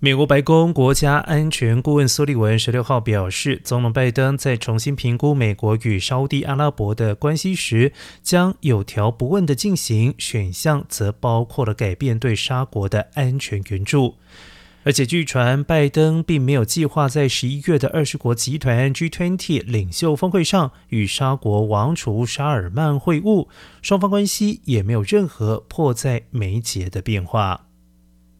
美国白宫国家安全顾问苏利文十六号表示，总统拜登在重新评估美国与沙地阿拉伯的关系时，将有条不紊地进行，选项则包括了改变对沙国的安全援助。而且据传，拜登并没有计划在十一月的二十国集团 G20 领袖峰会上与沙国王储沙尔曼会晤，双方关系也没有任何迫在眉睫的变化。